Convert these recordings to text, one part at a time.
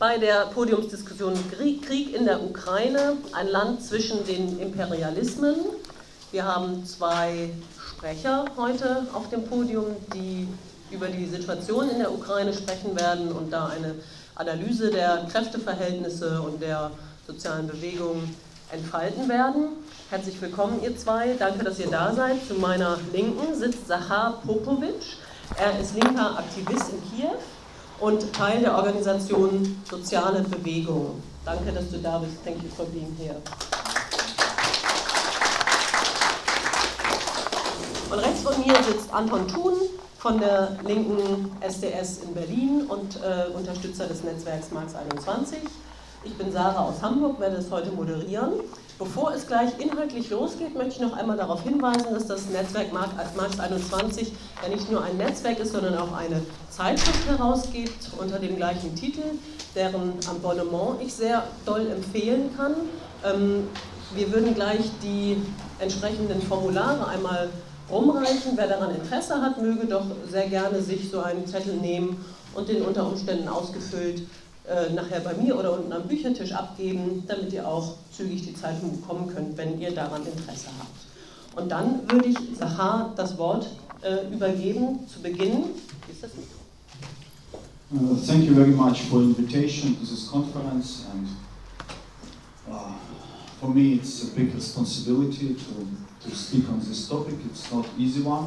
bei der Podiumsdiskussion Krieg in der Ukraine, ein Land zwischen den Imperialismen. Wir haben zwei Sprecher heute auf dem Podium, die über die Situation in der Ukraine sprechen werden und da eine Analyse der Kräfteverhältnisse und der sozialen Bewegung entfalten werden. Herzlich willkommen, ihr zwei. Danke, dass ihr da seid. Zu meiner Linken sitzt Sahar Popovic. Er ist linker Aktivist in Kiew und Teil der Organisation Soziale Bewegung. Danke, dass du da bist. Thank you for being here. Und rechts von mir sitzt Anton Thun von der linken SDS in Berlin und äh, Unterstützer des Netzwerks Marx 21. Ich bin Sarah aus Hamburg, werde es heute moderieren. Bevor es gleich inhaltlich losgeht, möchte ich noch einmal darauf hinweisen, dass das Netzwerk Marx 21 ja nicht nur ein Netzwerk ist, sondern auch eine Zeitschrift herausgibt unter dem gleichen Titel, deren Abonnement ich sehr doll empfehlen kann. Ähm, wir würden gleich die entsprechenden Formulare einmal rumreichen. Wer daran Interesse hat, möge doch sehr gerne sich so einen Zettel nehmen und den unter Umständen ausgefüllt äh, nachher bei mir oder unten am Büchertisch abgeben, damit ihr auch zügig die Zeitung bekommen könnt, wenn ihr daran Interesse habt. Und dann würde ich Sahar das Wort äh, übergeben zu Beginn. Ist das Mikro? Uh, thank you very much for invitation to this conference and uh, for me it's a big responsibility to, to speak on this topic. It's not easy one.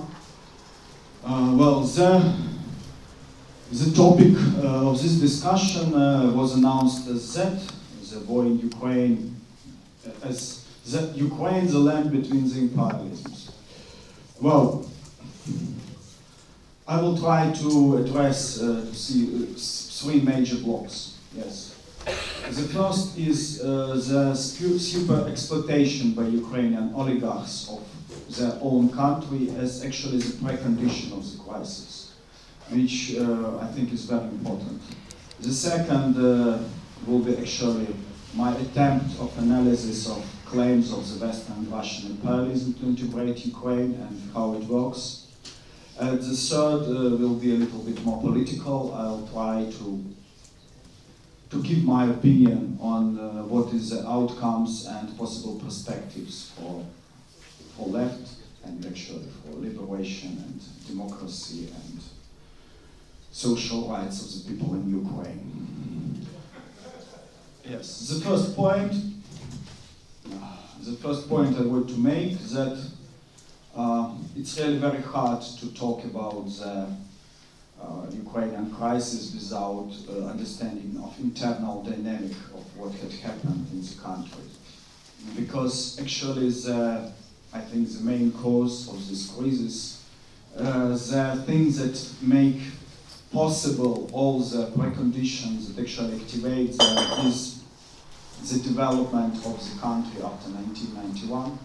Uh, well, the The topic uh, of this discussion uh, was announced as Z, the war in Ukraine, as the Ukraine, the land between the imperialisms. Well, I will try to address uh, uh, three major blocks. Yes. The first is uh, the super exploitation by Ukrainian oligarchs of their own country as actually the precondition of the crisis which uh, I think is very important. The second uh, will be actually my attempt of analysis of claims of the Western Russian imperialism to integrate Ukraine and how it works. Uh, the third uh, will be a little bit more political. I'll try to to give my opinion on uh, what is the outcomes and possible perspectives for for left and actually for liberation and democracy and social rights of the people in Ukraine. Yes, the first point, the first point I want to make is that uh, it's really very hard to talk about the uh, Ukrainian crisis without uh, understanding of internal dynamic of what had happened in the country. Because actually the, I think the main cause of this crisis, uh, the things that make possible all the preconditions that actually activate the, is the development of the country after 1991.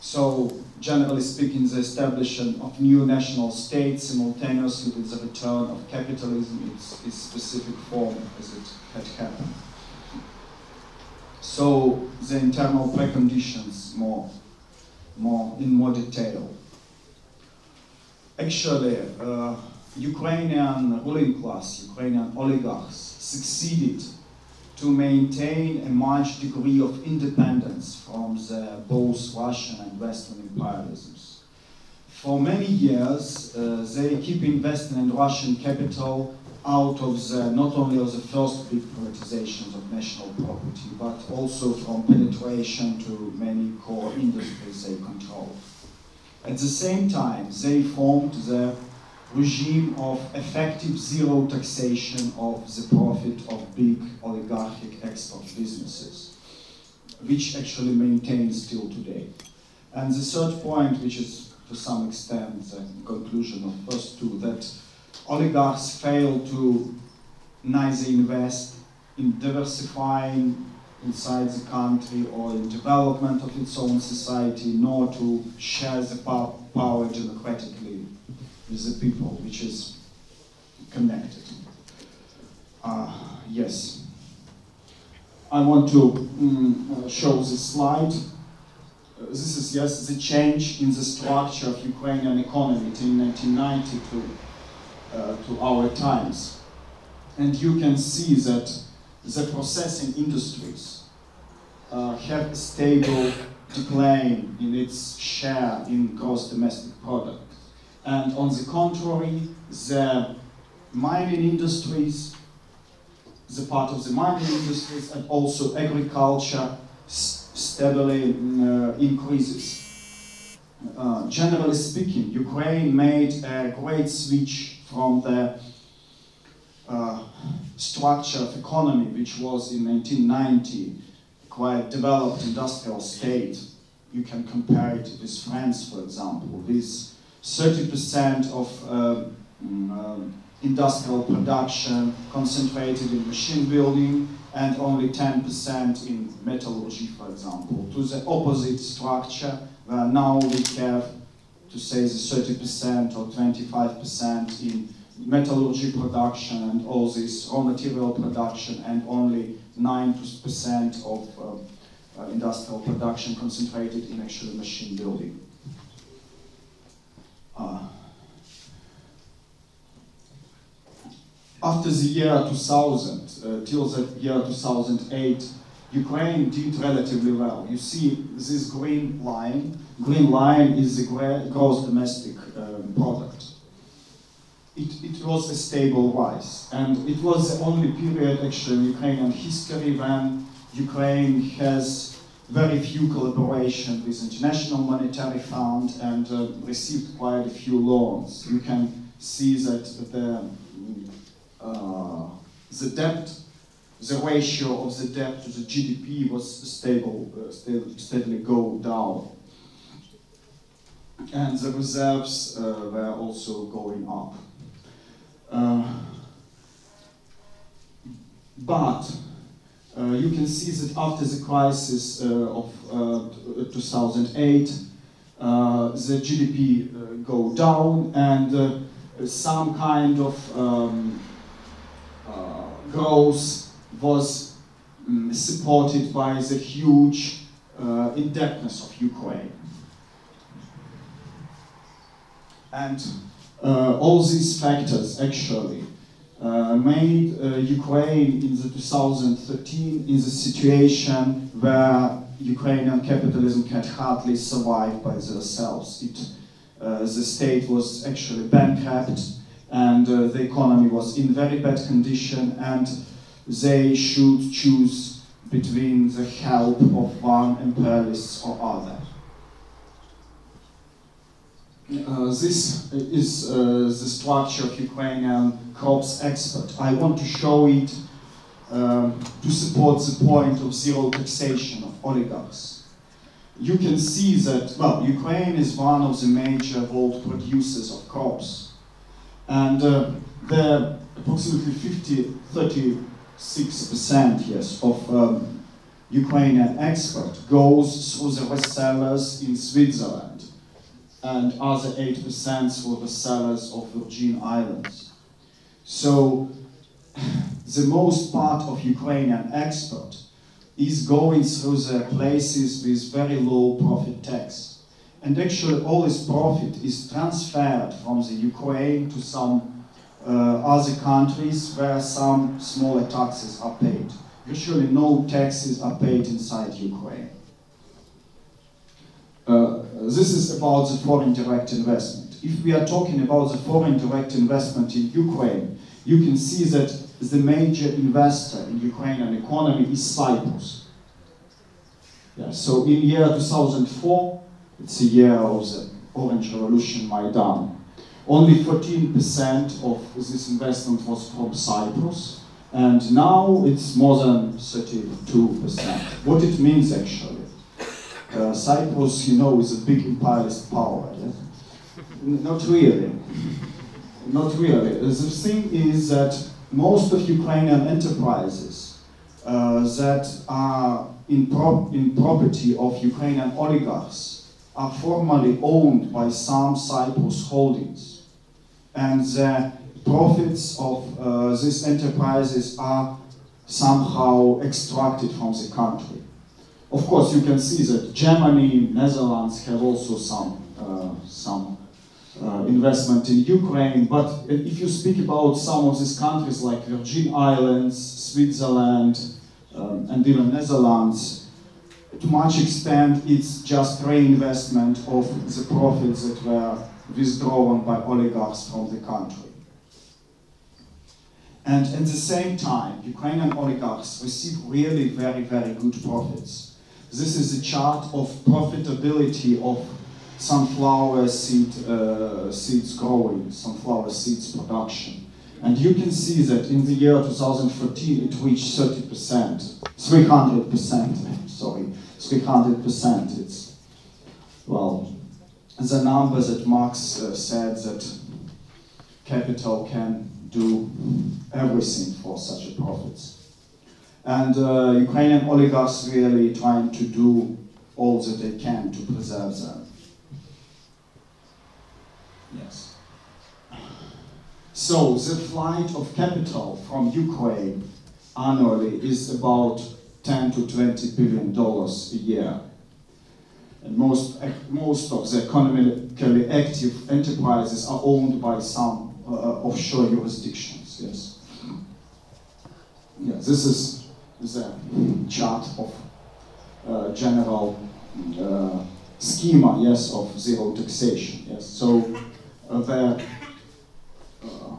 So, generally speaking, the establishment of new national states simultaneously with the return of capitalism its, its specific form as it had happened. So, the internal preconditions more, more in more detail. Actually, uh, Ukrainian ruling class, Ukrainian oligarchs, succeeded to maintain a much degree of independence from the both Russian and Western imperialisms. For many years, uh, they keep investing in Russian capital out of the, not only of the first big privatizations of national property, but also from penetration to many core industries they control. At the same time, they formed the regime of effective zero taxation of the profit of big oligarchic export businesses, which actually maintains still today. And the third point, which is to some extent the conclusion of first two, that oligarchs fail to neither invest in diversifying inside the country or in development of its own society, nor to share the power democratically with the people, which is connected. Uh, yes. I want to um, show this slide. Uh, this is, yes, the change in the structure of Ukrainian economy in 1990 to, uh, to our times. And you can see that the processing industries uh, have a stable decline in its share in gross domestic product. And on the contrary, the mining industries, the part of the mining industries, and also agriculture steadily uh, increases. Uh, generally speaking, Ukraine made a great switch from the uh, structure of economy, which was in 1990 quite developed industrial state. You can compare it with France, for example, with 30% of uh, uh, industrial production concentrated in machine building and only 10% in metallurgy, for example, to the opposite structure where now we have to say the 30% or 25% in metallurgy production and all this raw material production and only 9% of uh, uh, industrial production concentrated in actually machine building. Uh, after the year 2000, uh, till the year 2008, Ukraine did relatively well. You see this green line. Green line is the gross domestic um, product. It, it was a stable rise. And it was the only period actually in Ukrainian history when Ukraine has very few collaboration with International Monetary Fund and uh, received quite a few loans. You can see that the, uh, the debt the ratio of the debt to the GDP was stable, uh, steadily go down. And the reserves uh, were also going up. Uh, but you can see that after the crisis uh, of uh, 2008, the GDP go down and some kind of um, growth was um, supported by the huge uh, indebtedness of Ukraine. And uh, all these factors actually uh, made uh, Ukraine in the 2013 in the situation where Ukrainian capitalism can hardly survive by themselves. It, uh, the state was actually bankrupt and uh, the economy was in very bad condition and they should choose between the help of one imperialist or other. Uh, this is uh, the structure of Ukrainian crops export. I want to show it um, to support the point of zero taxation of oligarchs. You can see that, well, Ukraine is one of the major world producers of crops. And uh, there approximately 50, 30 6% yes, of um, Ukrainian export goes through the resellers in Switzerland and other 8% through the sellers of Virgin Islands. So the most part of Ukrainian export is going through the places with very low profit tax. And actually all this profit is transferred from the Ukraine to some uh, other countries where some smaller taxes are paid. Usually no taxes are paid inside Ukraine. Uh, this is about the foreign direct investment. If we are talking about the foreign direct investment in Ukraine, you can see that the major investor in Ukrainian economy is Cyprus. Yeah, so in year 2004, it's a year of the Orange Revolution Maidan. Only 14% of this investment was from Cyprus, and now it's more than 32%. What it means actually, uh, Cyprus, you know, is a big imperialist power. Yes? Not really. Not really. The thing is that most of Ukrainian enterprises uh, that are in, pro in property of Ukrainian oligarchs are formally owned by some Cyprus holdings and the profits of uh, these enterprises are somehow extracted from the country. Of course, you can see that Germany, Netherlands have also some, uh, some uh, investment in Ukraine. But if you speak about some of these countries like Virgin Islands, Switzerland, um, and even Netherlands, to much extent it's just reinvestment of the profits that were withdrawn by oligarchs from the country. And at the same time, Ukrainian oligarchs receive really very, very good profits. This is a chart of profitability of sunflower seed, uh, seeds growing, sunflower seeds production. And you can see that in the year 2014 it reached 30%, 300%, sorry, 300%. It's, well, the number that Marx uh, said that capital can do everything for such a profits. And uh, Ukrainian oligarchs really trying to do all that they can to preserve them. Yes. So the flight of capital from Ukraine annually is about 10 to 20 billion dollars a year. And most, most of the economically active enterprises are owned by some uh, offshore jurisdictions. Yes. Yeah, this is the chart of uh, general uh, schema, yes, of zero taxation. Yes. So the uh,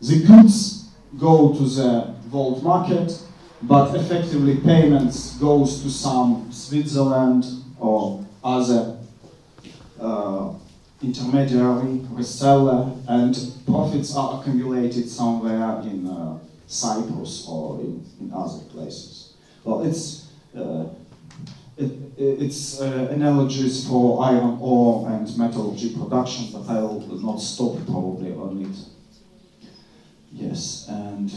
the goods go to the world market, but effectively payments goes to some Switzerland or other uh, intermediary reseller, and profits are accumulated somewhere in uh, Cyprus or in, in, other places. Well, it's uh, it, it's uh, analogies for iron ore and metallurgy production, but I will not stop probably on it. Yes, and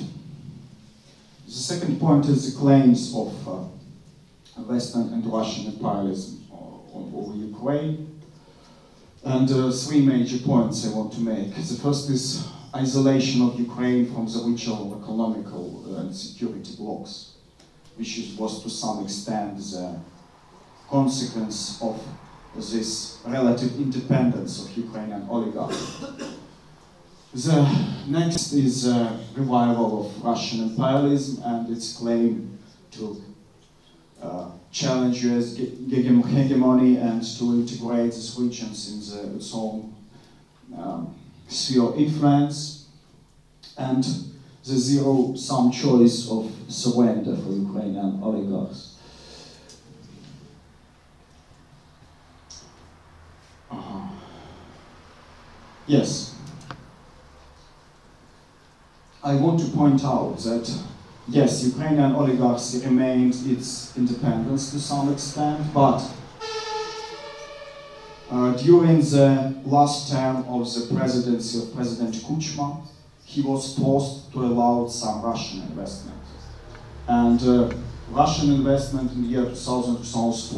the second point is the claims of uh, Western and Russian imperialism over Ukraine. And uh, three major points I want to make. The first is isolation of Ukraine from the regional economical and security blocks, which was to some extent the consequence of this relative independence of Ukrainian oligarchy. The next is revival of Russian imperialism and its claim to uh, challenge US hegemony and to integrate these regions in the, its own um, sphere of influence. And the zero-sum choice of surrender for Ukrainian oligarchs. Yes. I want to point out that, yes, Ukrainian oligarchy remained its independence to some extent, but uh, during the last term of the presidency of President Kuchma, he was forced to allow some Russian investment. And uh, Russian investment in the year 2000-2004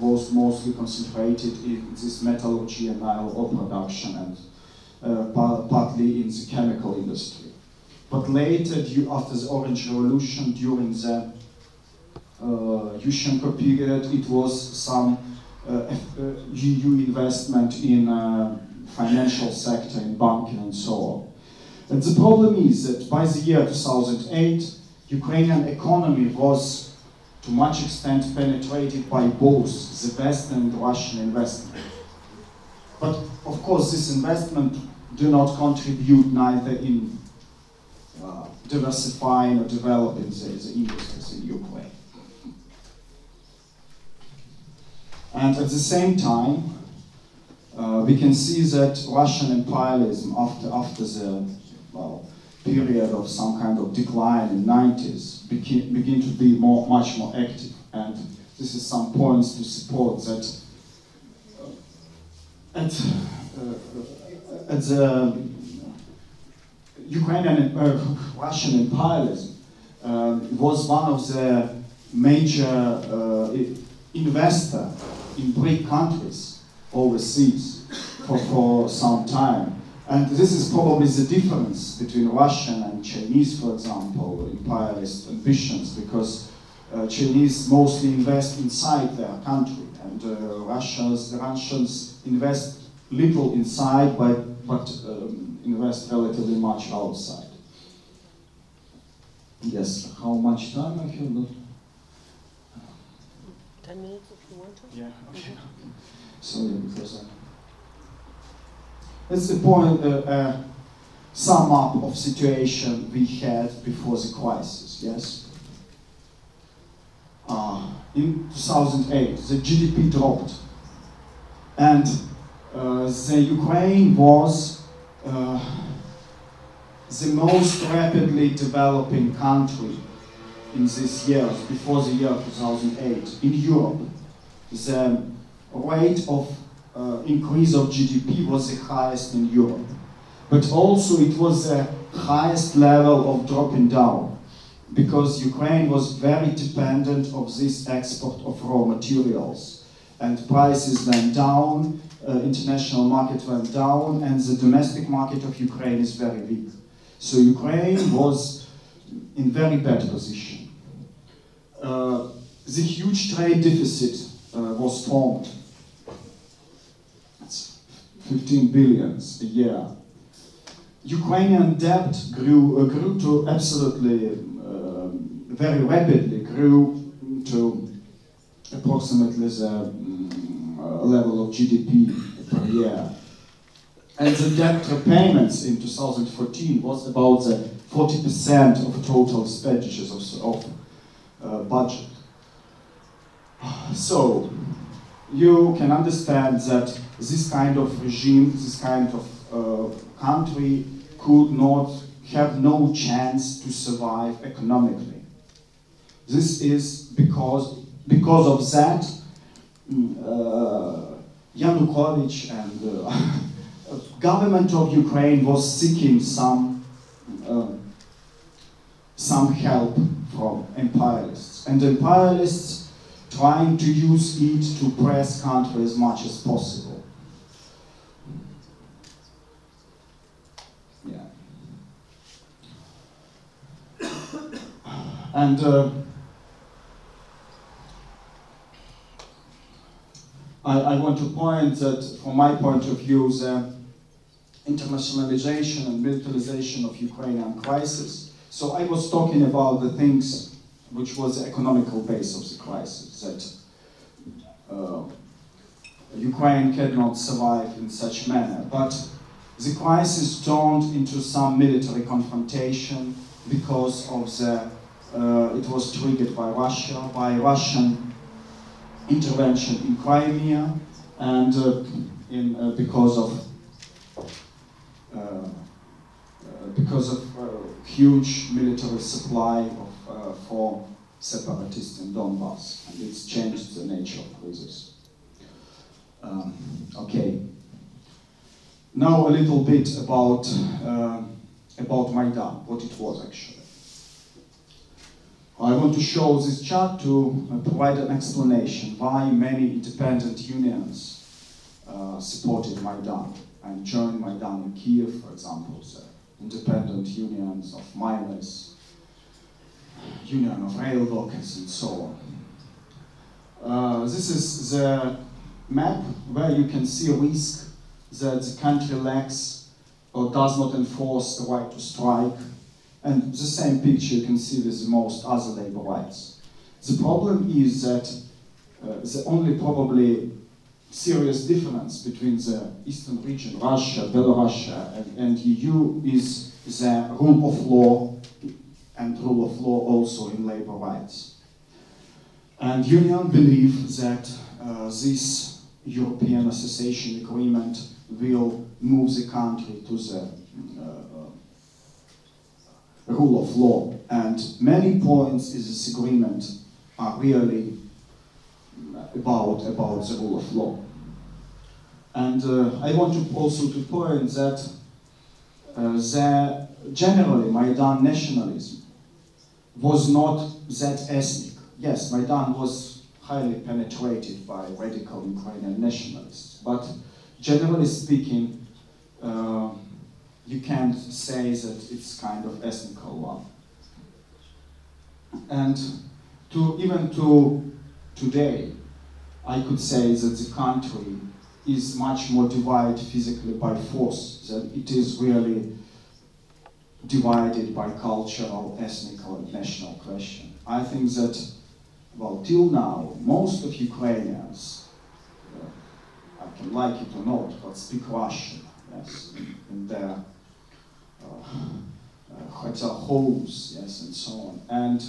was mostly concentrated in this metallurgy and iron ore production and uh, partly in the chemical industry. But later, after the Orange Revolution, during the uh, Yushchenko period, it was some uh, EU investment in uh, financial sector, in banking and so on. And the problem is that by the year 2008, Ukrainian economy was to much extent penetrated by both the Western and Russian investment. But of course, this investment do not contribute neither in uh, diversifying or developing the, the industries in Ukraine. And at the same time, uh, we can see that Russian imperialism after, after the well, period of some kind of decline in 90s begin, begin to be more, much more active. And this is some points to support that at, uh, at the Ukrainian uh, Russian imperialism uh, was one of the major investor in BRIC countries overseas for, for some time. And this is probably the difference between Russian and Chinese, for example, imperialist ambitions, because uh, Chinese mostly invest inside their country, and uh, Russians, the Russians invest little inside, but, but um, invest relatively much outside. Yes, how much time I have? 10 minutes if you want to. Yeah, okay. Sorry, because I... That's the point, uh, uh, sum up of situation we had before the crisis, yes? Uh, in 2008, the GDP dropped. And uh, the Ukraine was uh, the most rapidly developing country in these years, before the year 2008, in Europe. The rate of uh, increase of GDP was the highest in Europe. But also it was the highest level of dropping down because Ukraine was very dependent of this export of raw materials and prices went down, uh, international market went down and the domestic market of Ukraine is very weak. So Ukraine was in very bad position. Uh, the huge trade deficit uh, was formed. It's 15 billions a year. Ukrainian debt grew, uh, grew to absolutely, very rapidly, grew to approximately the um, level of GDP per year. And the debt repayments in 2014 was about the 40% of total expenditures of, of uh, budget. So, you can understand that this kind of regime, this kind of uh, country could not have no chance to survive economically. This is because, because of that, uh, Yanukovych and uh, government of Ukraine was seeking some, uh, some help from imperialists. And imperialists trying to use it to press country as much as possible. Yeah. And uh, I, I want to point that, from my point of view, the internationalization and militarization of Ukrainian crisis. So I was talking about the things which was the economical base of the crisis, that uh, Ukraine cannot survive in such manner. But the crisis turned into some military confrontation because of the, uh, it was triggered by Russia, by Russian intervention in Crimea, and uh, in, uh, because of uh, because of huge military supply of for separatists in Donbass, and it's changed the nature of crisis. Um, okay. Now a little bit about uh, about Maidan, what it was actually. I want to show this chart to uh, provide an explanation why many independent unions uh, supported Maidan and joined Maidan in Kiev, for example, the independent unions of miners, union of rail workers, and so on. Uh, this is the map where you can see a risk that the country lacks or does not enforce the right to strike. And the same picture you can see with most other labor rights. The problem is that uh, the only probably serious difference between the eastern region, Russia, Belarus, and, and EU is the rule of law and rule of law also in labor rights. And union believe that uh, this European Association Agreement will move the country to the uh, rule of law. And many points in this agreement are really about, about the rule of law. And uh, I want to also to point that uh, the, generally Maidan nationalism was not that ethnic. Yes, Maidan was highly penetrated by radical Ukrainian nationalists, but generally speaking, uh, you can't say that it's kind of ethnical one. And to even to today, I could say that the country is much more divided physically by force than it is really divided by cultural, ethnic, or national question. I think that, well, till now, most of Ukrainians, uh, I can like it or not, but speak Russian, yes, in their uh, uh, homes, yes, and so on. And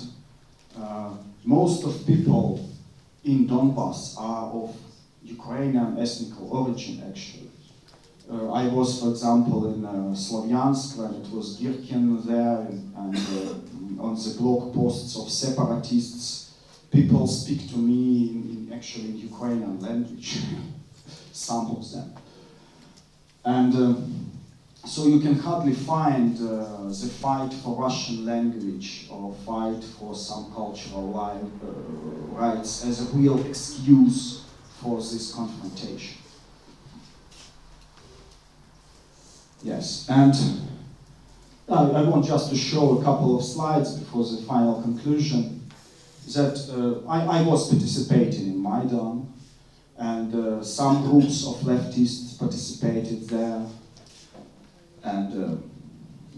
uh, most of people in Donbass are of Ukrainian ethnic origin, actually. Uh, I was, for example, in uh, when it was Girkin there, and, and uh, on the blog posts of separatists, people speak to me in, in actually Ukrainian language, some of them. And um, so you can hardly find uh, the fight for Russian language or fight for some cultural uh, rights as a real excuse for this confrontation. Yes, and I, I, want just to show a couple of slides before the final conclusion that uh, I, I, was participating in Maidan and uh, some groups of leftists participated there and uh,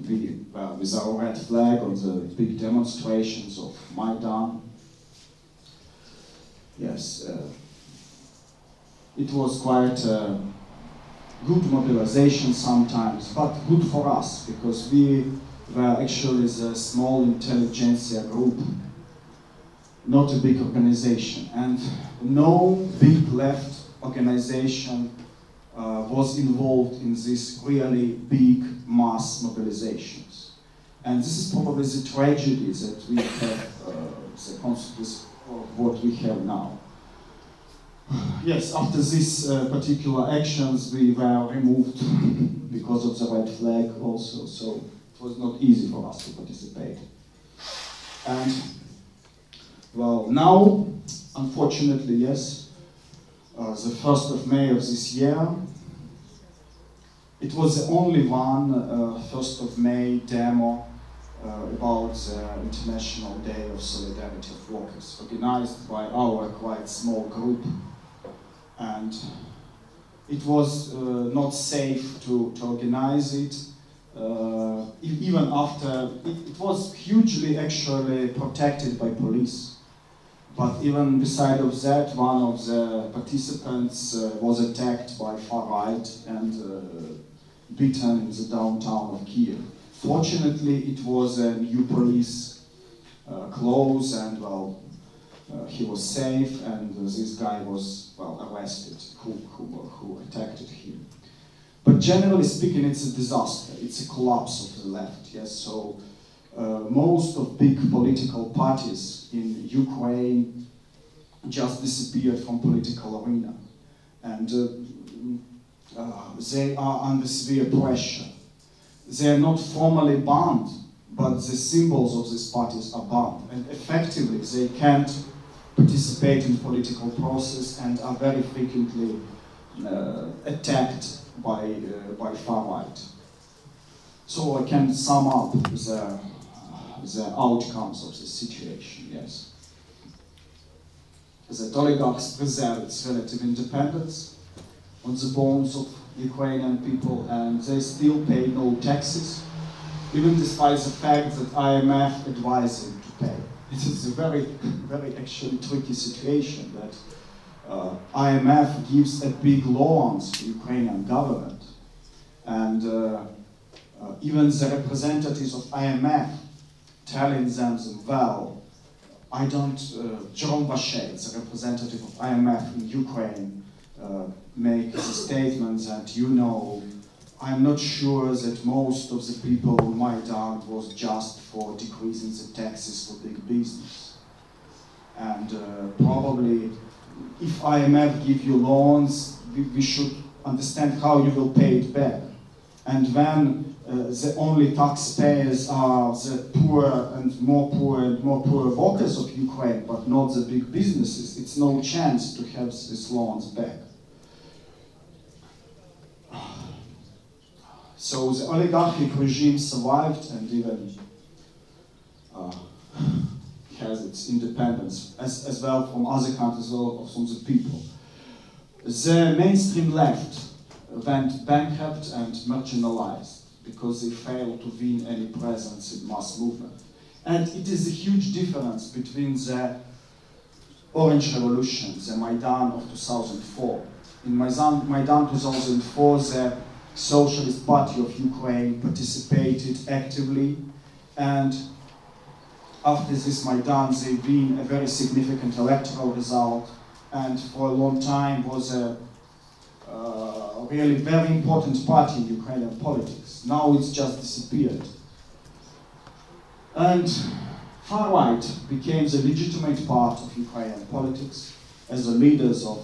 we, uh, with our red flag on the big demonstrations of Maidan. Yes, uh, it was quite uh, good mobilization sometimes, but good for us because we were actually a small intelligentsia group, not a big organization, and no big left organization uh, was involved in these really big mass mobilizations. And this is probably the tragedy that we have, uh, the consequence of what we have now. Yes, after these uh, particular actions, we were removed because of the red flag also, so it was not easy for us to participate. And, well, now, unfortunately, yes, uh, the 1st of May of this year. It was the only one, uh, 1st of May demo uh, about the International Day of Solidarity of Workers, organized by our quite small group. And it was uh, not safe to, to organize it, uh, even after, it, it was hugely actually protected by police. But even beside of that, one of the participants uh, was attacked by far right and uh, beaten in the downtown of Kiev. Fortunately, it was a new police uh, close and well, uh, he was safe and this guy was well arrested who, who, who attacked him. But generally speaking, it's a disaster. It's a collapse of the left. Yes, so most of big political parties in Ukraine just disappeared from political arena. And uh, uh, they are under severe pressure. They are not formally banned, but the symbols of these parties are banned. And effectively, they can't participate in political process and are very frequently uh, attacked by, uh, by far right. So I can sum up the the outcomes of the situation, yes. The oligarchs preserve its relative independence on the bones of Ukrainian people and they still pay no taxes, even despite the fact that IMF advised them to pay. It is a very, very actually tricky situation that uh, IMF gives a big loans to Ukrainian government and uh, uh, even the representatives of IMF telling them, well, I don't, uh, Jerome Vacher, the representative of IMF in Ukraine, uh, make the statement that, you know, I'm not sure that most of the people on Maidan was just for decreasing the taxes for big business. And uh, probably if IMF give you loans, we, we should understand how you will pay it back. And when uh, the only taxpayers are the poor and more poor and more poor workers of Ukraine, but not the big businesses. It's no chance to have these loans back. So the oligarchic regime survived and even uh, has its independence, as, as well from other countries, as well from the people. the mainstream left went bankrupt and marginalized because they failed to win any presence in mass movement. And it is a huge difference between the Orange Revolution, the Maidan of 2004. In Maidan, Maidan 2004, the Socialist Party of Ukraine participated actively and after this Maidan they win a very significant electoral result and for a long time was a uh, really very important party in Ukrainian politics. Now it's just disappeared. And far right became the legitimate part of Ukrainian politics as the leaders of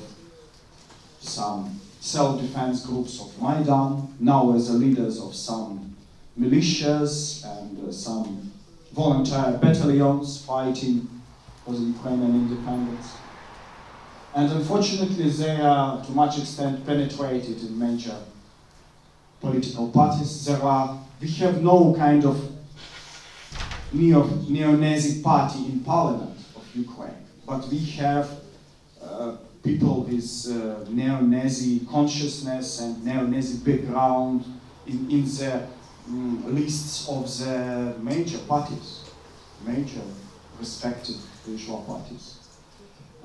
some self-defense groups of Maidan, now as the leaders of some militias and uh, some volunteer battalions fighting for the Ukrainian independence. And unfortunately, they are to much extent penetrated in major political parties. There are, we have no kind of neo, neo-Nazi party in parliament of Ukraine, but we have uh, people with uh, neo-Nazi consciousness and neo-Nazi background in, in the um, lists of the major parties, major respective bourgeois parties.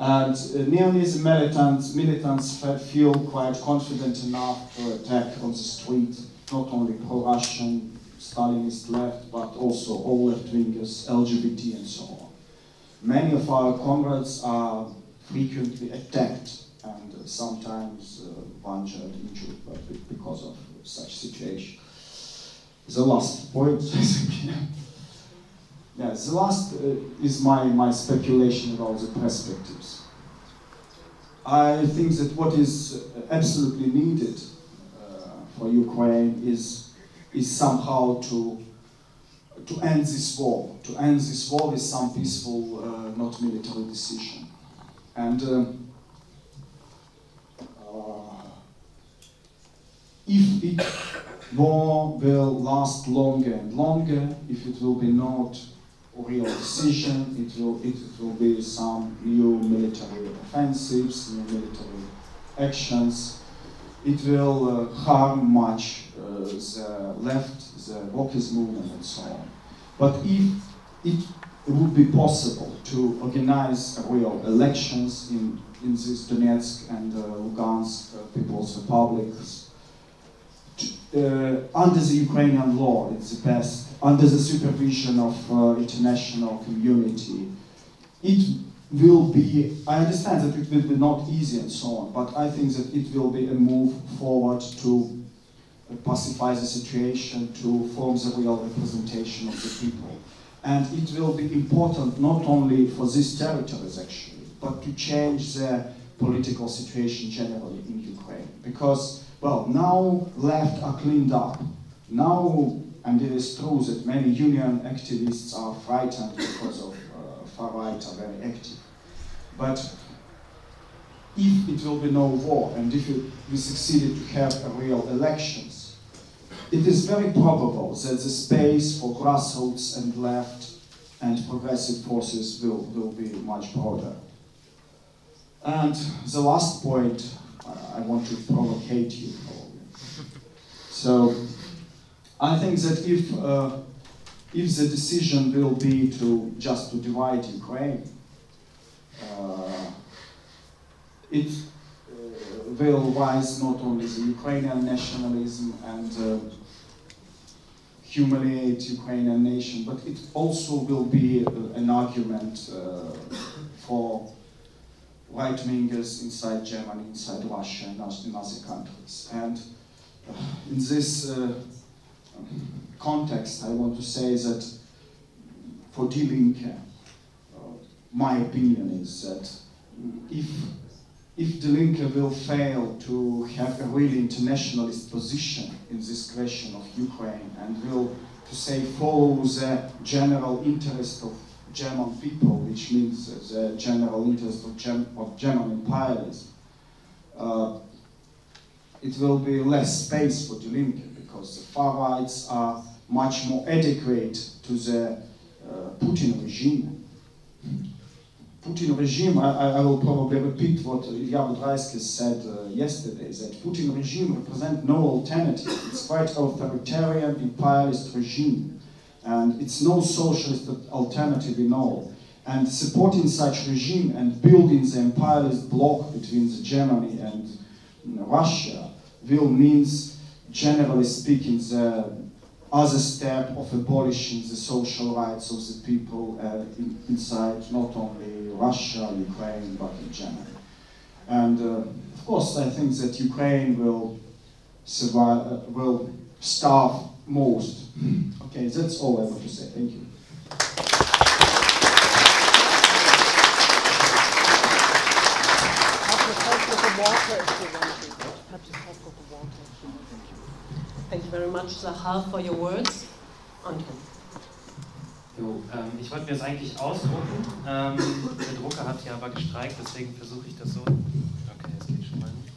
And uh, neo-Nazi militants, militants feel quite confident enough to attack on the street, not only pro-Russian, Stalinist left, but also all left-wingers, LGBT and so on. Many of our comrades are frequently attacked and uh, sometimes uh, injured, injured because of such situation. The last point, yeah, the last uh, is my, my speculation about the perspectives. I think that what is absolutely needed uh, for Ukraine is, is somehow to, to end this war, to end this war with some peaceful, uh, not military decision. And um, uh, if it war will last longer and longer, if it will be not decision, it will, it will be some new military offensives, new military actions. It will uh, harm much uh, the left, the Wokist movement and so on. But if it would be possible to organize real elections in, in this Donetsk and uh, Lugansk uh, People's Republics, under the Ukrainian law, it's the best, under the supervision of uh, international community. It will be, I understand that it will be not easy and so on, but I think that it will be a move forward to pacify the situation, to form the real representation of the people. And it will be important not only for these territories actually, but to change the political situation generally in Ukraine. Because well, now left are cleaned up. Now, and it is true that many union activists are frightened because of uh, far right are very active. But if it will be no war and if it, we succeeded to have a real elections, it is very probable that the space for grassroots and left and progressive forces will, will be much broader. And the last point I want to provocate you. So I think that if uh, if the decision will be to just to divide Ukraine, uh, it uh, will rise not only the Ukrainian nationalism and uh, humiliate Ukrainian nation, but it also will be uh, an argument uh, for right wingers inside Germany, inside Russia, and in other countries. And uh, in this uh, context, I want to say that for Die Linke, uh, my opinion is that if if Die Linke will fail to have a really internationalist position in this question of Ukraine and will, to say, follow the general interest of German people, which means the general interest of, Gem of German imperialism, uh, it will be less space for Linke because the far rights are much more adequate to the uh, Putin regime. Putin regime, I, I, will probably repeat what Ilya Budraitskis said uh, yesterday, that Putin regime represents no alternative. It's quite authoritarian, imperialist regime. And it's no socialist alternative in all. And supporting such regime and building the imperialist bloc between Germany and Russia will means, generally speaking, the other step of abolishing the social rights of the people uh, in, inside not only Russia, Ukraine, but in Germany. And uh, of course, I think that Ukraine will survive, uh, will starve most. Okay, that's all I want to say. Thank you. Thank you very much, Zahar, for your words. Anton. Jo, ähm, ich wollte mir das eigentlich ausdrucken. Ähm, der Drucker hat ja aber gestreikt, deswegen versuche ich das so. Okay, es geht schon mal nicht.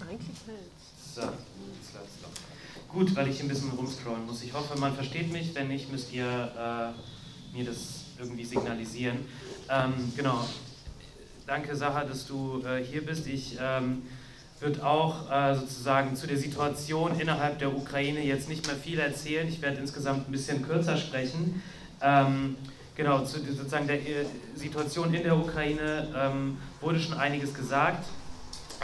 Eigentlich hält So, jetzt läuft es doch. Gut, weil ich ein bisschen rumscrollen muss. Ich hoffe, man versteht mich. Wenn nicht, müsst ihr äh, mir das irgendwie signalisieren. Ähm, genau. Danke, Sacha, dass du äh, hier bist. Ich ähm, wird auch äh, sozusagen zu der Situation innerhalb der Ukraine jetzt nicht mehr viel erzählen. Ich werde insgesamt ein bisschen kürzer sprechen. Ähm, genau, zu sozusagen der äh, Situation in der Ukraine ähm, wurde schon einiges gesagt.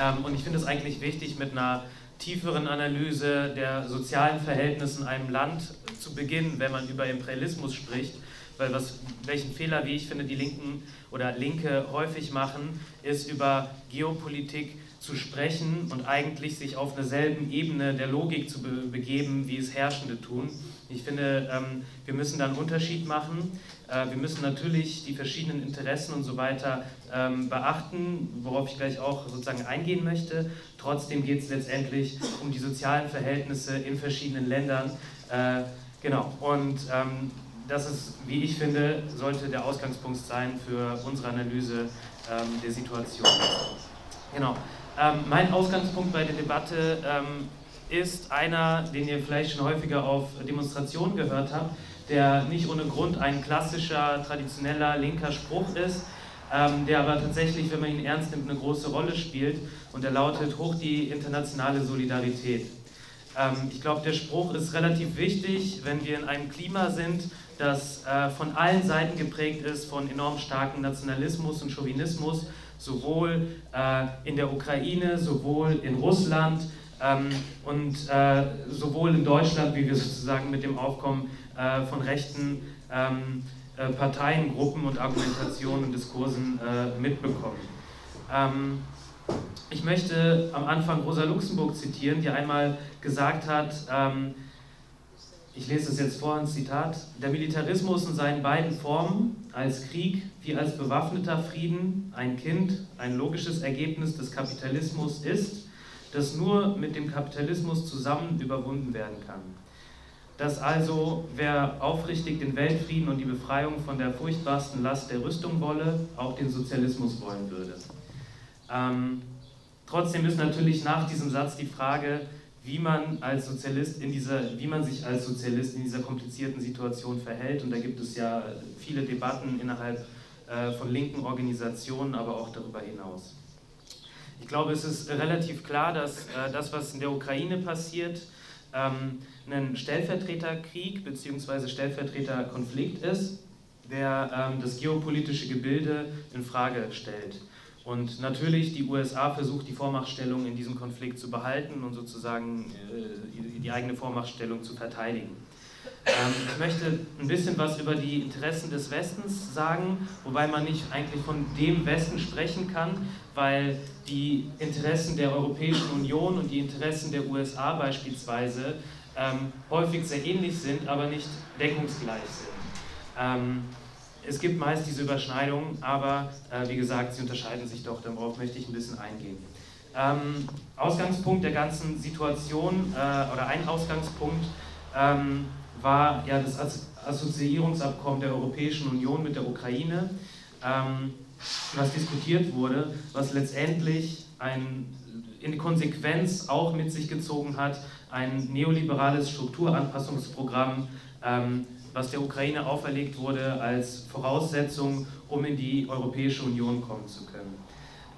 Ähm, und ich finde es eigentlich wichtig, mit einer tieferen Analyse der sozialen Verhältnisse in einem Land zu beginnen, wenn man über Imperialismus spricht. Weil was, welchen Fehler, wie ich finde, die Linken oder Linke häufig machen, ist über Geopolitik zu sprechen und eigentlich sich auf derselben Ebene der Logik zu be begeben, wie es Herrschende tun. Ich finde, ähm, wir müssen da einen Unterschied machen. Äh, wir müssen natürlich die verschiedenen Interessen und so weiter ähm, beachten, worauf ich gleich auch sozusagen eingehen möchte. Trotzdem geht es letztendlich um die sozialen Verhältnisse in verschiedenen Ländern. Äh, genau, und ähm, das ist, wie ich finde, sollte der Ausgangspunkt sein für unsere Analyse ähm, der Situation. Genau. Ähm, mein Ausgangspunkt bei der Debatte ähm, ist einer, den ihr vielleicht schon häufiger auf Demonstrationen gehört habt, der nicht ohne Grund ein klassischer, traditioneller linker Spruch ist, ähm, der aber tatsächlich, wenn man ihn ernst nimmt, eine große Rolle spielt und er lautet hoch die internationale Solidarität. Ähm, ich glaube, der Spruch ist relativ wichtig, wenn wir in einem Klima sind, das äh, von allen Seiten geprägt ist, von enorm starkem Nationalismus und Chauvinismus sowohl äh, in der Ukraine, sowohl in Russland ähm, und äh, sowohl in Deutschland, wie wir sozusagen mit dem Aufkommen äh, von rechten ähm, äh, Parteiengruppen und Argumentationen und Diskursen äh, mitbekommen. Ähm, ich möchte am Anfang Rosa Luxemburg zitieren, die einmal gesagt hat, ähm, ich lese es jetzt vor, ein Zitat, der Militarismus in seinen beiden Formen, als Krieg wie als bewaffneter Frieden, ein Kind, ein logisches Ergebnis des Kapitalismus ist, das nur mit dem Kapitalismus zusammen überwunden werden kann. Dass also, wer aufrichtig den Weltfrieden und die Befreiung von der furchtbarsten Last der Rüstung wolle, auch den Sozialismus wollen würde. Ähm, trotzdem ist natürlich nach diesem Satz die Frage, wie man als Sozialist in dieser, wie man sich als Sozialist in dieser komplizierten Situation verhält. Und da gibt es ja viele Debatten innerhalb äh, von linken Organisationen, aber auch darüber hinaus. Ich glaube, es ist relativ klar, dass äh, das, was in der Ukraine passiert, ähm, ein Stellvertreterkrieg bzw. Stellvertreterkonflikt ist, der ähm, das geopolitische Gebilde in Frage stellt. Und natürlich, die USA versucht die Vormachtstellung in diesem Konflikt zu behalten und sozusagen äh, die eigene Vormachtstellung zu verteidigen. Ähm, ich möchte ein bisschen was über die Interessen des Westens sagen, wobei man nicht eigentlich von dem Westen sprechen kann, weil die Interessen der Europäischen Union und die Interessen der USA beispielsweise ähm, häufig sehr ähnlich sind, aber nicht deckungsgleich sind. Ähm, es gibt meist diese Überschneidungen, aber äh, wie gesagt, sie unterscheiden sich doch, darauf möchte ich ein bisschen eingehen. Ähm, Ausgangspunkt der ganzen Situation äh, oder ein Ausgangspunkt ähm, war ja das Assoziierungsabkommen der Europäischen Union mit der Ukraine, ähm, was diskutiert wurde, was letztendlich ein in Konsequenz auch mit sich gezogen hat, ein neoliberales Strukturanpassungsprogramm, ähm, was der Ukraine auferlegt wurde als Voraussetzung, um in die Europäische Union kommen zu können.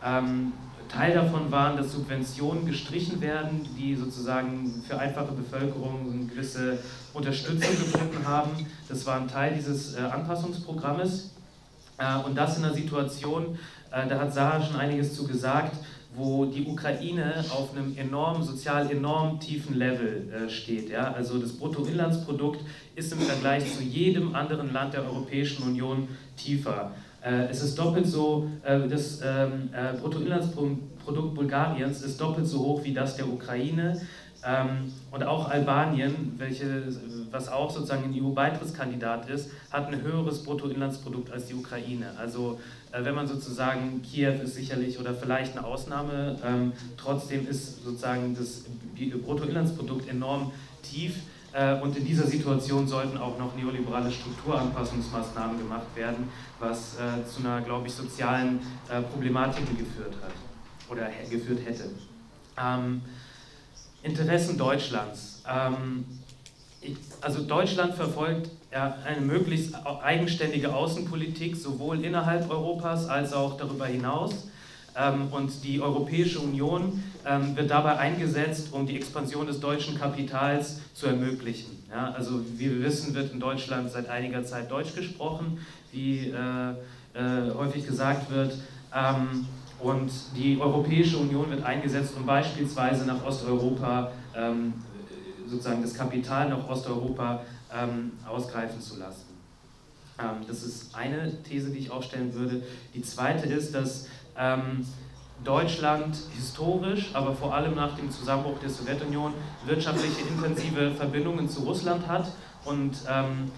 Ähm, Teil davon waren, dass Subventionen gestrichen werden, die sozusagen für einfache Bevölkerung eine gewisse Unterstützung gefunden haben. Das war ein Teil dieses äh, Anpassungsprogrammes. Äh, und das in einer Situation, äh, da hat Sarah schon einiges zu gesagt, wo die Ukraine auf einem enorm, sozial enorm tiefen Level äh, steht. Ja? Also das Bruttoinlandsprodukt ist im Vergleich zu jedem anderen Land der Europäischen Union tiefer. Äh, es ist doppelt so, äh, das ähm, äh, Bruttoinlandsprodukt Bulgariens ist doppelt so hoch wie das der Ukraine. Ähm, und auch Albanien, welche, was auch sozusagen ein EU-Beitrittskandidat ist, hat ein höheres Bruttoinlandsprodukt als die Ukraine. Also wenn man sozusagen, Kiew ist sicherlich oder vielleicht eine Ausnahme, ähm, trotzdem ist sozusagen das Bruttoinlandsprodukt enorm tief. Äh, und in dieser Situation sollten auch noch neoliberale Strukturanpassungsmaßnahmen gemacht werden, was äh, zu einer, glaube ich, sozialen äh, Problematik geführt hat oder geführt hätte. Ähm, Interessen Deutschlands. Ähm, ich, also Deutschland verfolgt ja, eine möglichst eigenständige Außenpolitik, sowohl innerhalb Europas als auch darüber hinaus. Ähm, und die Europäische Union ähm, wird dabei eingesetzt, um die Expansion des deutschen Kapitals zu ermöglichen. Ja, also wie wir wissen, wird in Deutschland seit einiger Zeit Deutsch gesprochen, wie äh, äh, häufig gesagt wird. Ähm, und die Europäische Union wird eingesetzt, um beispielsweise nach Osteuropa ähm, sozusagen das Kapital nach Osteuropa ähm, ausgreifen zu lassen. Ähm, das ist eine These, die ich aufstellen würde. Die zweite ist, dass ähm, Deutschland historisch, aber vor allem nach dem Zusammenbruch der Sowjetunion wirtschaftliche intensive Verbindungen zu Russland hat und ähm,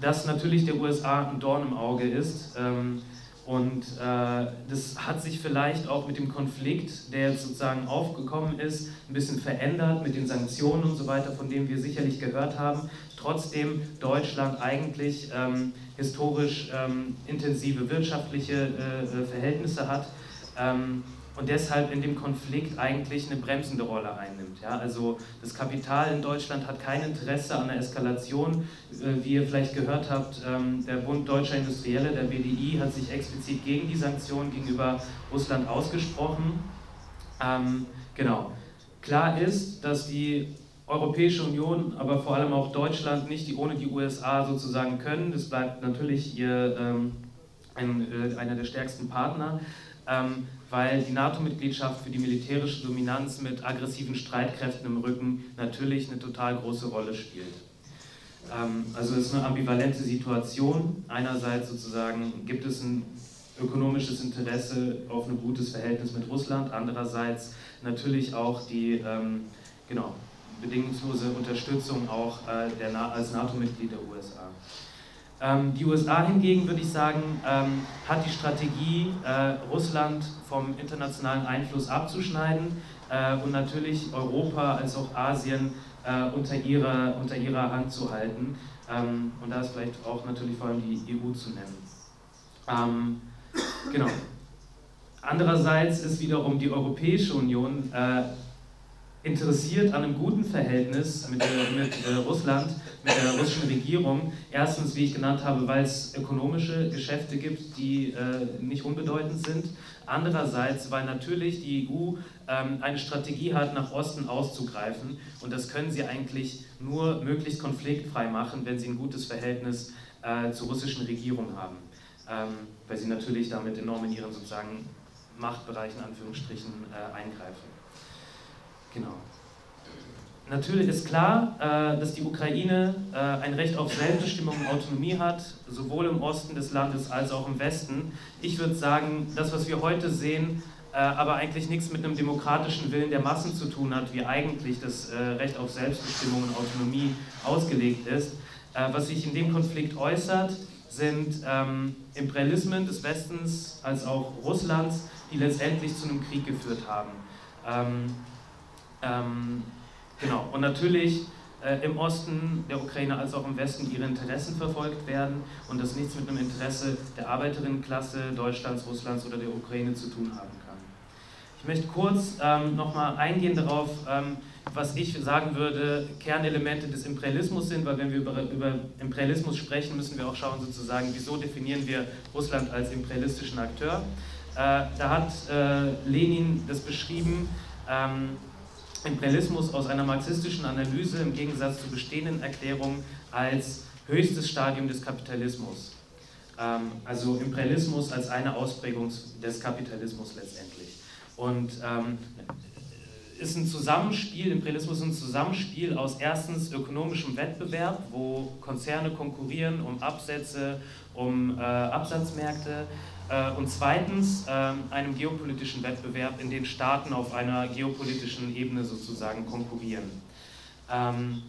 das natürlich der USA ein Dorn im Auge ist. Und äh, das hat sich vielleicht auch mit dem Konflikt, der jetzt sozusagen aufgekommen ist, ein bisschen verändert mit den Sanktionen und so weiter, von denen wir sicherlich gehört haben. Trotzdem Deutschland eigentlich ähm, historisch ähm, intensive wirtschaftliche äh, äh Verhältnisse hat ähm, und deshalb in dem Konflikt eigentlich eine bremsende Rolle einnimmt. Ja? Also das Kapital in Deutschland hat kein Interesse an der Eskalation. Äh, wie ihr vielleicht gehört habt, ähm, der Bund Deutscher Industrielle, der BDI, hat sich explizit gegen die Sanktionen gegenüber Russland ausgesprochen. Ähm, genau. Klar ist, dass die Europäische Union, aber vor allem auch Deutschland nicht ohne die USA sozusagen können. Das bleibt natürlich ihr, ähm, ein, äh, einer der stärksten Partner ähm, weil die NATO-Mitgliedschaft für die militärische Dominanz mit aggressiven Streitkräften im Rücken natürlich eine total große Rolle spielt. Ähm, also es ist eine ambivalente Situation. Einerseits sozusagen gibt es ein ökonomisches Interesse auf ein gutes Verhältnis mit Russland, andererseits natürlich auch die ähm, genau, bedingungslose Unterstützung auch äh, als NATO-Mitglied der USA. Ähm, die USA hingegen, würde ich sagen, ähm, hat die Strategie, äh, Russland vom internationalen Einfluss abzuschneiden äh, und natürlich Europa als auch Asien äh, unter, ihrer, unter ihrer Hand zu halten. Ähm, und da ist vielleicht auch natürlich vor allem die EU zu nennen. Genau. Andererseits ist wiederum die Europäische Union interessiert an einem guten Verhältnis mit, mit Russland, der russischen Regierung. Erstens, wie ich genannt habe, weil es ökonomische Geschäfte gibt, die äh, nicht unbedeutend sind. Andererseits, weil natürlich die EU ähm, eine Strategie hat, nach Osten auszugreifen. Und das können sie eigentlich nur möglichst konfliktfrei machen, wenn sie ein gutes Verhältnis äh, zur russischen Regierung haben. Ähm, weil sie natürlich damit enorm in ihren sozusagen Machtbereichen, Anführungsstrichen, äh, eingreifen. Genau. Natürlich ist klar, äh, dass die Ukraine äh, ein Recht auf Selbstbestimmung und Autonomie hat, sowohl im Osten des Landes als auch im Westen. Ich würde sagen, das, was wir heute sehen, äh, aber eigentlich nichts mit einem demokratischen Willen der Massen zu tun hat, wie eigentlich das Recht auf Selbstbestimmung und Autonomie ausgelegt ist. Was sich in dem Konflikt äußert, sind ähm, Imperialismen des Westens als auch Russlands, die letztendlich zu einem Krieg geführt haben. Ähm, ähm, genau, und natürlich äh, im Osten der Ukraine als auch im Westen ihre Interessen verfolgt werden und das nichts mit einem Interesse der Arbeiterinnenklasse Deutschlands, Russlands oder der Ukraine zu tun haben kann. Ich möchte kurz ähm, nochmal eingehen darauf, ähm, was ich sagen würde, Kernelemente des Imperialismus sind, weil wenn wir über, über, Imperialismus sprechen, müssen wir auch schauen, sozusagen, wieso definieren wir Russland als imperialistischen Akteur. Äh, da hat äh, Lenin das beschrieben, ähm, Imperialismus aus einer marxistischen Analyse im Gegensatz zu bestehenden Erklärungen als höchstes Stadium des Kapitalismus. Ähm, also Imperialismus als eine Ausprägung des Kapitalismus letztendlich. Und ähm, ist ein Zusammenspiel, Imperialismus ist ein Zusammenspiel aus erstens ökonomischem Wettbewerb, wo Konzerne konkurrieren um Absätze, um äh, Absatzmärkte, und zweitens äh, einem geopolitischen Wettbewerb, in dem Staaten auf einer geopolitischen Ebene sozusagen konkurrieren. Ähm,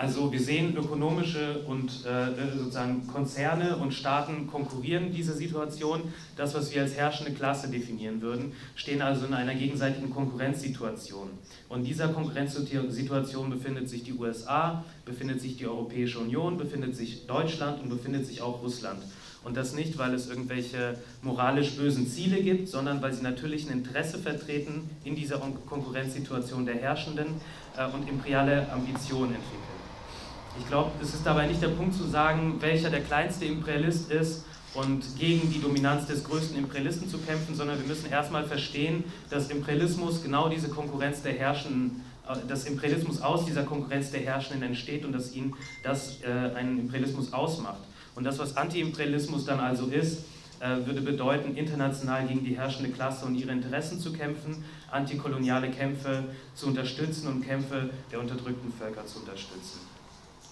also wir sehen ökonomische und äh, sozusagen Konzerne und Staaten konkurrieren in dieser Situation. Das, was wir als herrschende Klasse definieren würden, stehen also in einer gegenseitigen Konkurrenzsituation. Und in dieser Konkurrenzsituation befindet sich die USA, befindet sich die Europäische Union, befindet sich Deutschland und befindet sich auch Russland. Und das nicht, weil es irgendwelche moralisch bösen Ziele gibt, sondern weil sie natürlich ein Interesse vertreten in dieser Konkurrenzsituation der Herrschenden äh, und imperiale Ambitionen entwickeln. Ich glaube, es ist dabei nicht der Punkt zu sagen, welcher der kleinste Imperialist ist und gegen die Dominanz des größten Imperialisten zu kämpfen, sondern wir müssen erstmal verstehen, dass Imperialismus genau diese Konkurrenz der Herrschenden, äh, dass Imperialismus aus dieser Konkurrenz der Herrschenden entsteht und dass ihn das äh, einen Imperialismus ausmacht. Und das, was Anti-Imperialismus dann also ist, äh, würde bedeuten, international gegen die herrschende Klasse und ihre Interessen zu kämpfen, antikoloniale Kämpfe zu unterstützen und Kämpfe der unterdrückten Völker zu unterstützen.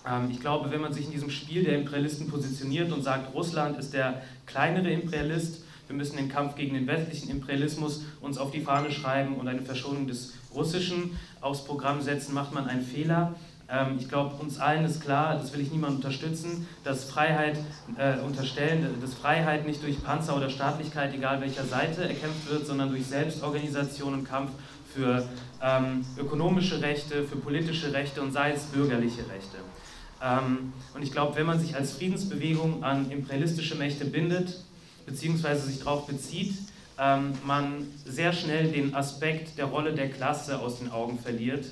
Ähm, ich glaube, wenn man sich in diesem Spiel der Imperialisten positioniert und sagt, Russland ist der kleinere Imperialist, wir müssen den Kampf gegen den westlichen Imperialismus uns auf die Fahne schreiben und eine Verschonung des Russischen aufs Programm setzen, macht man einen Fehler. Ähm, ich glaube, uns allen ist klar, das will ich niemand unterstützen, dass Freiheit äh, unterstellen, dass Freiheit nicht durch Panzer oder Staatlichkeit, egal welcher Seite, erkämpft wird, sondern durch Selbstorganisation und Kampf für ähm, ökonomische Rechte, für politische Rechte und sei es bürgerliche Rechte. Ähm, und ich glaube, wenn man sich als Friedensbewegung an imperialistische Mächte bindet, beziehungsweise sich darauf bezieht, ähm, man sehr schnell den Aspekt der Rolle der Klasse aus den Augen verliert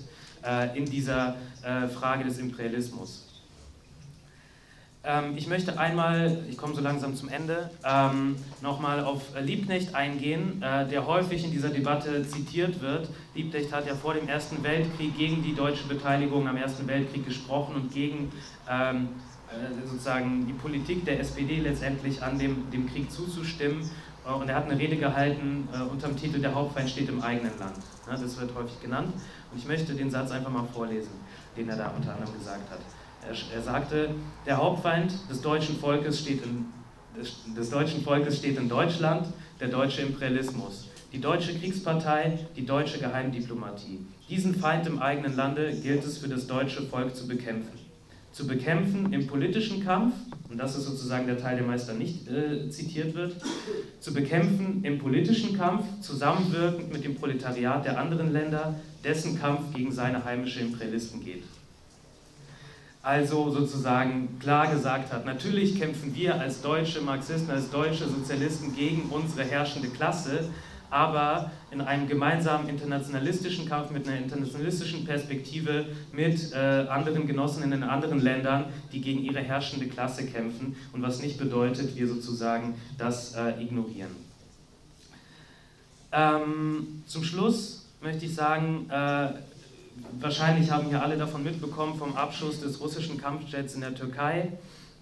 in dieser äh, Frage des Imperialismus. Ähm, ich möchte einmal, ich komme so langsam zum Ende, ähm, nochmal auf Liebknecht eingehen, äh, der häufig in dieser Debatte zitiert wird. Liebknecht hat ja vor dem Ersten Weltkrieg gegen die deutsche Beteiligung am Ersten Weltkrieg gesprochen und gegen ähm, äh, sozusagen die Politik der SPD letztendlich an dem, dem Krieg zuzustimmen. Äh, und er hat eine Rede gehalten äh, unter dem Titel Der Hauptfeind steht im eigenen Land. Ja, das wird häufig genannt. Ich möchte den Satz einfach mal vorlesen, den er da unter anderem gesagt hat. Er, er sagte, der Hauptfeind des deutschen Volkes steht in, des deutschen Volkes steht in Deutschland, der deutsche Imperialismus, die deutsche Kriegspartei, die deutsche Geheimdiplomatie. Diesen Feind im eigenen Lande gilt es für das deutsche Volk zu bekämpfen. Zu bekämpfen im politischen Kampf, und das ist sozusagen der Teil, der meist dann nicht äh, zitiert wird, zu bekämpfen im politischen Kampf, zusammenwirkend mit dem Proletariat der anderen Länder, dessen Kampf gegen seine heimische Imperialisten geht also sozusagen klar gesagt hat, natürlich kämpfen wir als deutsche Marxisten, als deutsche Sozialisten gegen unsere herrschende Klasse, aber in einem gemeinsamen internationalistischen Kampf mit einer internationalistischen Perspektive mit äh, anderen Genossen in anderen Ländern, die gegen ihre herrschende Klasse kämpfen und was nicht bedeutet, wir sozusagen das äh, ignorieren. Ähm, zum Schluss möchte ich sagen, äh, wahrscheinlich haben hier alle davon mitbekommen vom Abschuss des russischen Kampfjets in der Türkei.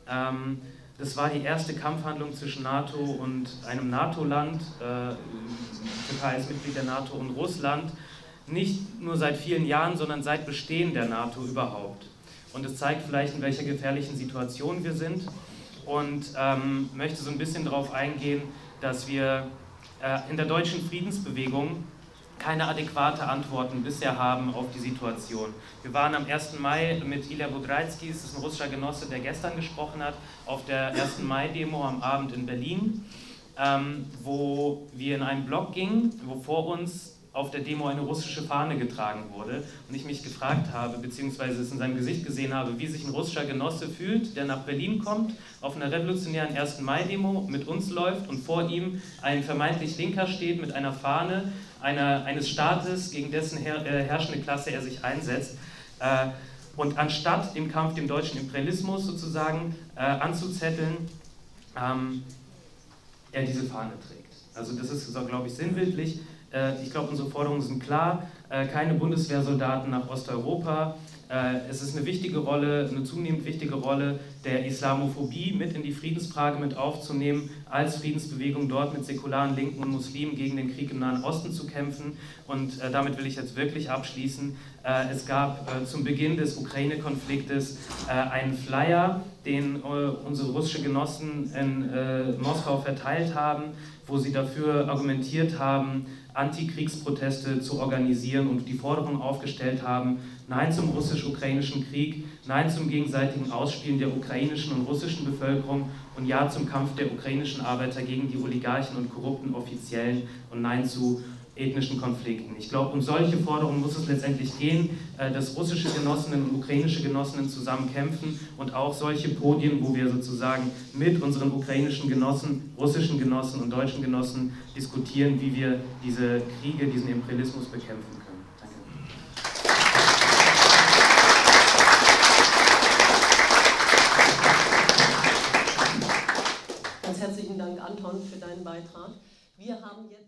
Ähm, das war die erste Kampfhandlung zwischen NATO und einem NATO-Land. Äh, Türkei ist Mitglied der NATO und Russland. Nicht nur seit vielen Jahren, sondern seit Bestehen der NATO überhaupt. Und es zeigt vielleicht, in welcher gefährlichen Situation wir sind. Und ähm, möchte so ein bisschen darauf eingehen, dass wir äh, in der deutschen Friedensbewegung keine adäquate Antworten bisher haben auf die Situation. Wir waren am 1. Mai mit Ilya Budraitsky, das ist ein russischer Genosse, der gestern gesprochen hat, auf der 1. Mai-Demo am Abend in Berlin, ähm, wo wir in einen Blog gingen, wo vor uns auf der Demo eine russische Fahne getragen wurde und ich mich gefragt habe, beziehungsweise es in seinem Gesicht gesehen habe, wie sich ein russischer Genosse fühlt, der nach Berlin kommt, auf einer revolutionären 1. Mai-Demo mit uns läuft und vor ihm ein vermeintlich Linker steht mit einer Fahne, einer, eines Staates, gegen dessen her, äh, herrschende Klasse er sich einsetzt. Äh, und anstatt im Kampf dem deutschen Imperialismus sozusagen äh, anzuzetteln, ähm, er diese Fahne trägt. Also das ist, glaube ich, sinnbildlich. Äh, ich glaube, unsere Forderungen sind klar. Äh, keine Bundeswehrsoldaten nach Osteuropa, es ist eine wichtige Rolle, eine zunehmend wichtige Rolle der Islamophobie mit in die Friedensfrage mit aufzunehmen, als Friedensbewegung dort mit säkularen Linken und Muslimen gegen den Krieg im Nahen Osten zu kämpfen. Und äh, damit will ich jetzt wirklich abschließen. Äh, es gab äh, zum Beginn des Ukraine-Konfliktes äh, einen Flyer, den äh, unsere russischen Genossen in Moskau verteilt haben, wo sie dafür argumentiert haben, Antikriegsproteste zu organisieren und die Forderung aufgestellt haben, Nein zum russisch-ukrainischen Krieg, Nein zum gegenseitigen Ausspielen der ukrainischen und russischen Bevölkerung und Ja zum Kampf der ukrainischen Arbeiter gegen die Oligarchen und korrupten Offiziellen und Nein zu ethnischen Konflikten. Ich glaube, um solche Forderungen muss es letztendlich gehen, äh, dass russische Genossinnen und ukrainische Genossinnen zusammen kämpfen und auch solche Podien, wo wir sozusagen mit unseren ukrainischen Genossen, russischen Genossen und deutschen Genossen diskutieren, wie wir diese Kriege, diesen Imperialismus bekämpfen können. Anton, für deinen Beitrag. Wir haben jetzt